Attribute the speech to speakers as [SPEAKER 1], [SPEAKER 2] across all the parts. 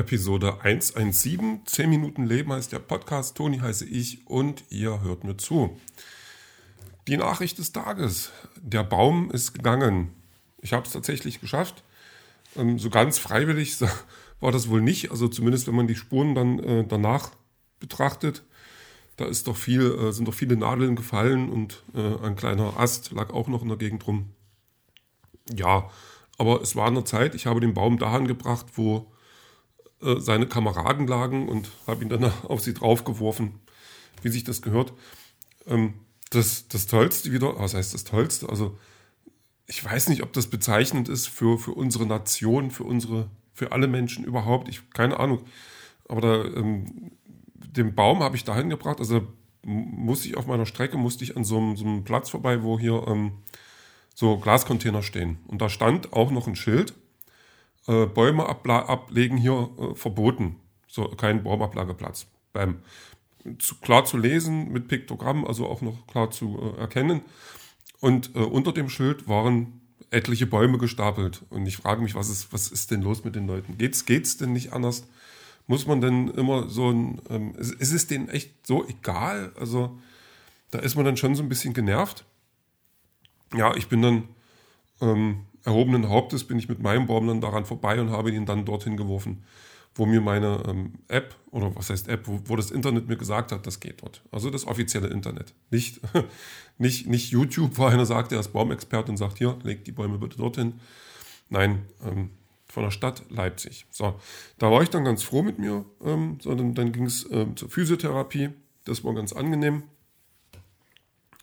[SPEAKER 1] Episode 117. 10 Minuten Leben heißt der Podcast. Toni heiße ich und ihr hört mir zu. Die Nachricht des Tages. Der Baum ist gegangen. Ich habe es tatsächlich geschafft. Ähm, so ganz freiwillig war das wohl nicht. Also zumindest wenn man die Spuren dann äh, danach betrachtet. Da ist doch viel, äh, sind doch viele Nadeln gefallen und äh, ein kleiner Ast lag auch noch in der Gegend rum. Ja, aber es war an der Zeit. Ich habe den Baum dahin gebracht, wo äh, seine Kameraden lagen und habe ihn dann auf sie draufgeworfen, wie sich das gehört. Ähm, das, das Tollste wieder, was heißt das Tollste? Also ich weiß nicht, ob das bezeichnend ist für, für unsere Nation, für unsere, für alle Menschen überhaupt. Ich keine Ahnung. Aber da, ähm, den Baum habe ich dahin gebracht. Also musste ich auf meiner Strecke musste ich an so einem, so einem Platz vorbei, wo hier ähm, so Glascontainer stehen. Und da stand auch noch ein Schild äh, Bäume ablegen hier äh, verboten. So kein Baumablageplatz. Beim zu, klar zu lesen mit Piktogramm, also auch noch klar zu äh, erkennen. Und äh, unter dem Schild waren etliche Bäume gestapelt. Und ich frage mich, was ist, was ist denn los mit den Leuten? Geht's, geht's denn nicht anders? Muss man denn immer so ein, ähm, ist, ist es denen echt so egal? Also, da ist man dann schon so ein bisschen genervt. Ja, ich bin dann ähm, erhobenen Hauptes bin ich mit meinem Baum dann daran vorbei und habe ihn dann dorthin geworfen, wo mir meine ähm, App, oder was heißt App, wo, wo, das Internet mir gesagt hat, das geht dort. Also das offizielle Internet. Nicht, nicht, nicht YouTube, wo einer sagt, er ist Baumexperte und sagt, hier, legt die Bäume bitte dorthin. Nein, ähm, von der Stadt Leipzig. So, da war ich dann ganz froh mit mir. Ähm, so, dann, dann ging es ähm, zur Physiotherapie. Das war ganz angenehm.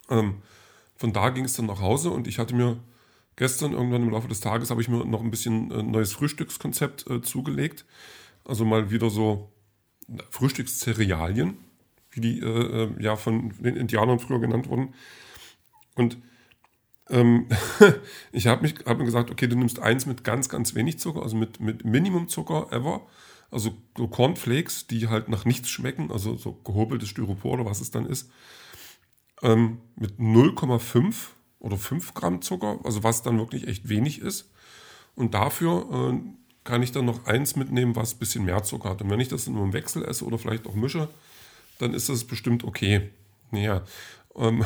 [SPEAKER 1] Ähm, von da ging es dann nach Hause und ich hatte mir gestern irgendwann im Laufe des Tages habe ich mir noch ein bisschen äh, neues Frühstückskonzept äh, zugelegt. Also mal wieder so Frühstückszerealien, wie die äh, äh, ja von den Indianern früher genannt wurden. Und ähm, ich habe hab mir gesagt, okay, du nimmst eins mit ganz, ganz wenig Zucker, also mit, mit Minimum Zucker ever. Also so Cornflakes, die halt nach nichts schmecken, also so gehobeltes Styropor oder was es dann ist. Ähm, mit 0,5 oder 5 Gramm Zucker, also was dann wirklich echt wenig ist. Und dafür äh, kann ich dann noch eins mitnehmen, was ein bisschen mehr Zucker hat. Und wenn ich das nur im Wechsel esse oder vielleicht auch mische, dann ist das bestimmt okay. Naja, ähm,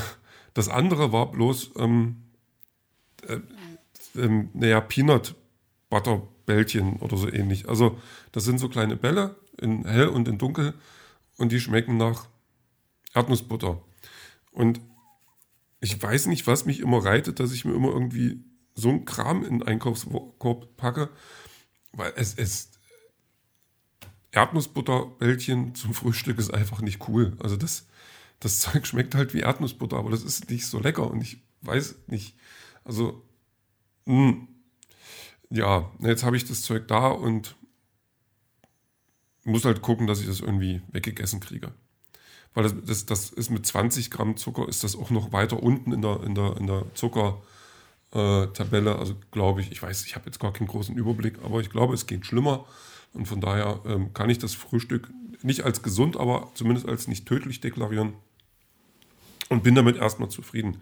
[SPEAKER 1] das andere war bloß, ähm, äh, äh, naja, Peanut Butter Bällchen oder so ähnlich. Also das sind so kleine Bälle in hell und in dunkel und die schmecken nach Erdnussbutter. Und ich weiß nicht, was mich immer reitet, dass ich mir immer irgendwie so ein Kram in den Einkaufskorb packe, weil es ist Erdnussbutterbällchen zum Frühstück ist einfach nicht cool. Also das, das Zeug schmeckt halt wie Erdnussbutter, aber das ist nicht so lecker und ich weiß nicht. Also, mh. Hm. ja, jetzt habe ich das Zeug da und muss halt gucken, dass ich das irgendwie weggegessen kriege weil das, das, das ist mit 20 Gramm Zucker, ist das auch noch weiter unten in der, in der, in der Zuckertabelle. Äh, also glaube ich, ich weiß, ich habe jetzt gar keinen großen Überblick, aber ich glaube, es geht schlimmer. Und von daher ähm, kann ich das Frühstück nicht als gesund, aber zumindest als nicht tödlich deklarieren und bin damit erstmal zufrieden.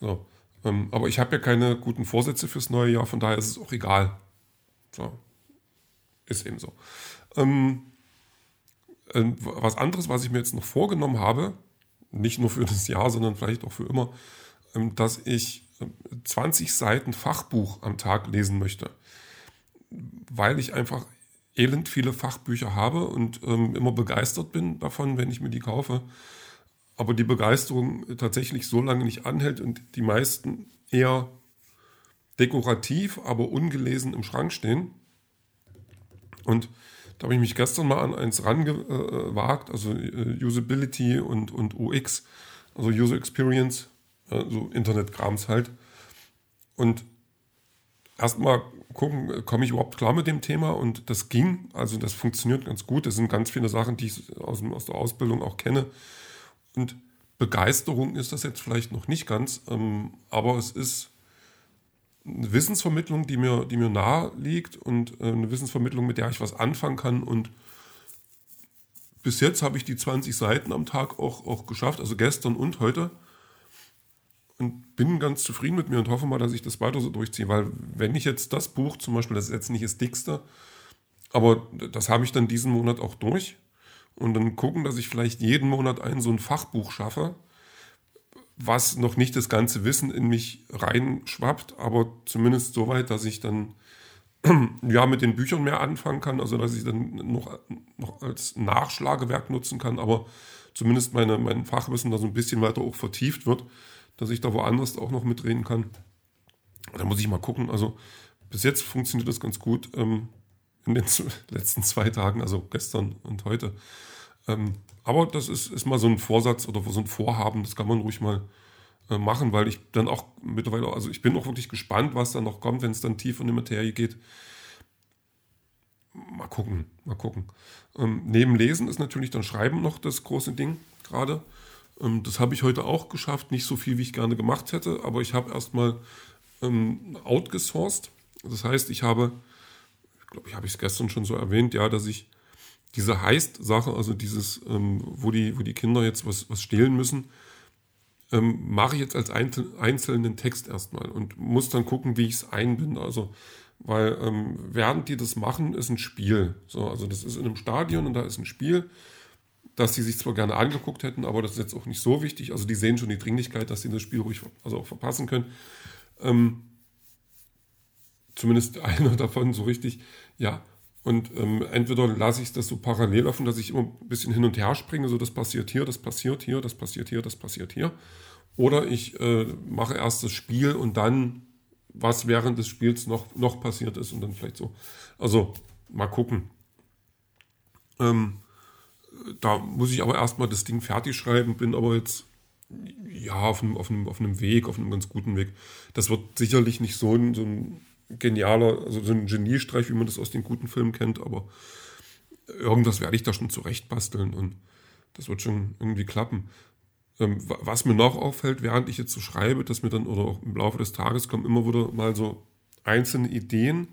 [SPEAKER 1] So. Ähm, aber ich habe ja keine guten Vorsätze fürs neue Jahr, von daher ist es auch egal. So. Ist eben so. Ähm, was anderes, was ich mir jetzt noch vorgenommen habe, nicht nur für das Jahr, sondern vielleicht auch für immer, ähm, dass ich 20 ähm, Seiten Fachbuch am Tag lesen möchte, weil ich einfach elend viele Fachbücher habe und immer begeistert bin davon, wenn ich mir die kaufe. Aber die Begeisterung tatsächlich so lange nicht anhält und die meisten eher dekorativ, aber ungelesen im Schrank stehen. Und da habe ich mich gestern mal an eins rangewagt, also äh, Usability und, und UX, also User Experience, so Internetkrams halt. Und erstmal gucken, komme ich überhaupt klar mit dem Thema und das ging, also das funktioniert ganz gut. Das sind ganz viele Sachen, die ich aus, aus der Ausbildung auch kenne. Und Begeisterung ist das jetzt vielleicht noch nicht ganz, ähm, aber es ist Wissensvermittlung, die mir, die mir nahe liegt und äh, eine Wissensvermittlung, mit der ich was anfangen kann. Und bis jetzt habe ich die 20 Seiten am Tag auch, auch geschafft, also gestern und heute. Und bin ganz zufrieden mit mir und hoffe mal, dass ich das weiter so durchziehe. Weil wenn ich jetzt das Buch, zum Beispiel, das ist jetzt nicht das dickste, Aber das habe ich dann diesen Monat auch durch. Und dann gucken, dass ich vielleicht jeden Monat ein so ein Fachbuch schaffe, was noch nicht das ganze Wissen in mich reinschwappt, aber zumindest so weit, dass ich dann ja mit den Büchern mehr anfangen kann, also dass ich dann noch, noch als Nachschlagewerk nutzen kann, aber zumindest meine, mein Fachwissen da so ein bisschen weiter auch vertieft wird, dass ich da woanders auch noch mitreden kann. Da muss ich mal gucken. Also bis jetzt funktioniert das ganz gut ähm, in den letzten zwei Tagen, also gestern und heute. Ähm, aber das ist, ist mal so ein Vorsatz oder so ein Vorhaben, das kann man ruhig mal äh, machen, weil ich dann auch mittlerweile, also ich bin auch wirklich gespannt, was da noch kommt, wenn es dann tief in die Materie geht. Mal gucken, mal gucken. Ähm, neben Lesen ist natürlich dann Schreiben noch das große Ding gerade. Ähm, das habe ich heute auch geschafft, nicht so viel, wie ich gerne gemacht hätte, aber ich habe erstmal ähm, outgesourced. Das heißt, ich habe, ich glaube, ich habe es gestern schon so erwähnt, ja, dass ich diese Heist-Sache, also dieses, ähm, wo, die, wo die Kinder jetzt was, was stehlen müssen, ähm, mache ich jetzt als einzelnen Text erstmal und muss dann gucken, wie ich es einbinde. Also, weil ähm, während die das machen, ist ein Spiel. So, also das ist in einem Stadion und da ist ein Spiel, das sie sich zwar gerne angeguckt hätten, aber das ist jetzt auch nicht so wichtig. Also die sehen schon die Dringlichkeit, dass sie das Spiel ruhig also auch verpassen können. Ähm, zumindest einer davon so richtig, ja. Und ähm, entweder lasse ich das so parallel laufen, dass ich immer ein bisschen hin und her springe, so das passiert hier, das passiert hier, das passiert hier, das passiert hier. Oder ich äh, mache erst das Spiel und dann, was während des Spiels noch, noch passiert ist und dann vielleicht so. Also mal gucken. Ähm, da muss ich aber erstmal das Ding fertig schreiben, bin aber jetzt ja auf einem, auf, einem, auf einem Weg, auf einem ganz guten Weg. Das wird sicherlich nicht so so ein genialer, also so ein Geniestreich, wie man das aus den guten Filmen kennt, aber irgendwas werde ich da schon zurechtbasteln und das wird schon irgendwie klappen. Ähm, was mir noch auffällt, während ich jetzt so schreibe, dass mir dann oder auch im Laufe des Tages kommen immer wieder mal so einzelne Ideen,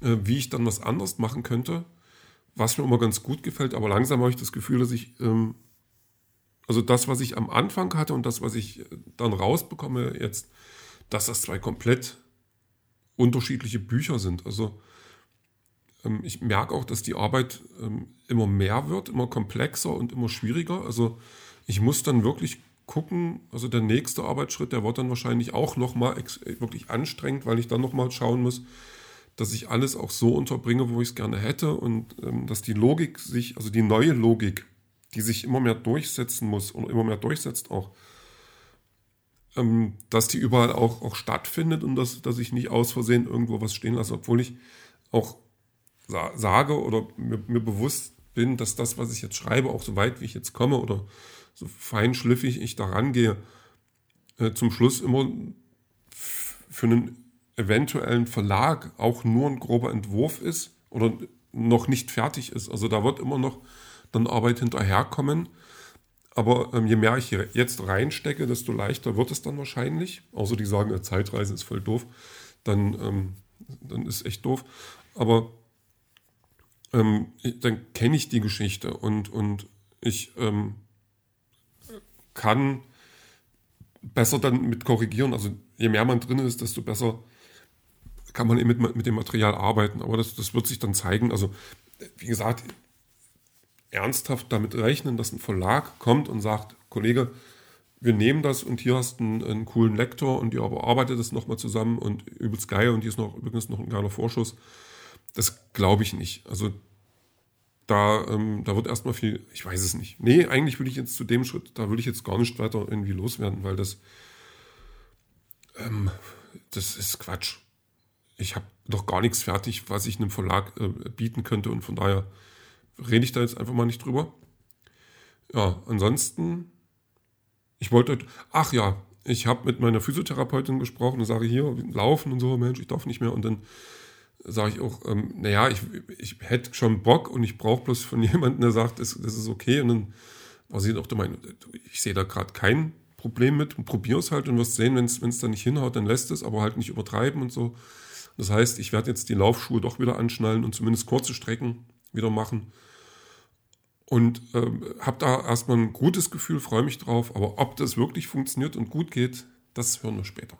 [SPEAKER 1] äh, wie ich dann was anders machen könnte, was mir immer ganz gut gefällt, aber langsam habe ich das Gefühl, dass ich, ähm, also das, was ich am Anfang hatte und das, was ich äh, dann rausbekomme jetzt, dass das zwei komplett unterschiedliche Bücher sind. Also ähm, ich merke auch, dass die Arbeit ähm, immer mehr wird, immer komplexer und immer schwieriger. Also ich muss dann wirklich gucken, also der nächste Arbeitsschritt, der wird dann wahrscheinlich auch nochmal wirklich anstrengend, weil ich dann nochmal schauen muss, dass ich alles auch so unterbringe, wo ich es gerne hätte und ähm, dass die Logik sich, also die neue Logik, die sich immer mehr durchsetzen muss und immer mehr durchsetzt auch, ähm, dass die überall auch, auch stattfindet und dass, dass ich nicht aus Versehen irgendwo was stehen lasse, obwohl ich auch sa sage oder mir, mir, bewusst bin, dass das, was ich jetzt schreibe, auch so weit wie ich jetzt komme oder so feinschliffig ich daran gehe, äh, zum Schluss immer für einen eventuellen Verlag auch nur ein grober Entwurf ist oder noch nicht fertig ist. Also da wird immer noch dann Arbeit hinterherkommen. Aber ähm, je mehr ich hier jetzt reinstecke, desto leichter wird es dann wahrscheinlich. Außer die sagen, eine Zeitreise ist voll doof. Dann, ähm, dann ist echt doof. Aber ähm, dann kenne ich die Geschichte und, und ich ähm, kann besser dann mit korrigieren. Also je mehr man drin ist, desto besser kann man mit, mit dem Material arbeiten. Aber das, das wird sich dann zeigen. Also wie gesagt, ernsthaft damit rechnen, dass ein Verlag kommt und sagt, Kollege, wir nehmen das und hier hast du einen, einen coolen Lektor und ihr arbeitet das nochmal zusammen und übelst geil und hier ist noch übrigens noch ein geiler Vorschuss. Das glaube ich nicht. Also da, ähm, da wird erstmal viel, ich weiß es nicht. Nee, eigentlich würde ich jetzt zu dem Schritt, da würde ich jetzt gar nicht weiter irgendwie loswerden, weil das, ähm, das ist Quatsch. Ich habe doch gar nichts fertig, was ich einem Verlag äh, bieten könnte und von daher rede ich da jetzt einfach mal nicht drüber. Ja, ansonsten, ich wollte, ach ja, ich habe mit meiner Physiotherapeutin gesprochen und sage hier, laufen und so, Mensch, ich darf nicht mehr. Und dann sage ich auch, ähm, naja, ich, ich hätte schon Bock und ich brauche bloß von jemandem, der sagt, das, das ist okay. Und dann war sie auch der Meinung, ich sehe da gerade kein Problem mit und probiere es halt und wirst sehen, wenn es da nicht hinhaut, dann lässt es, aber halt nicht übertreiben und so. Das heißt, ich werde jetzt die Laufschuhe doch wieder anschnallen und zumindest kurze Strecken wieder machen. Und ähm, habe da erstmal ein gutes Gefühl, freue mich drauf. Aber ob das wirklich funktioniert und gut geht, das hören wir später.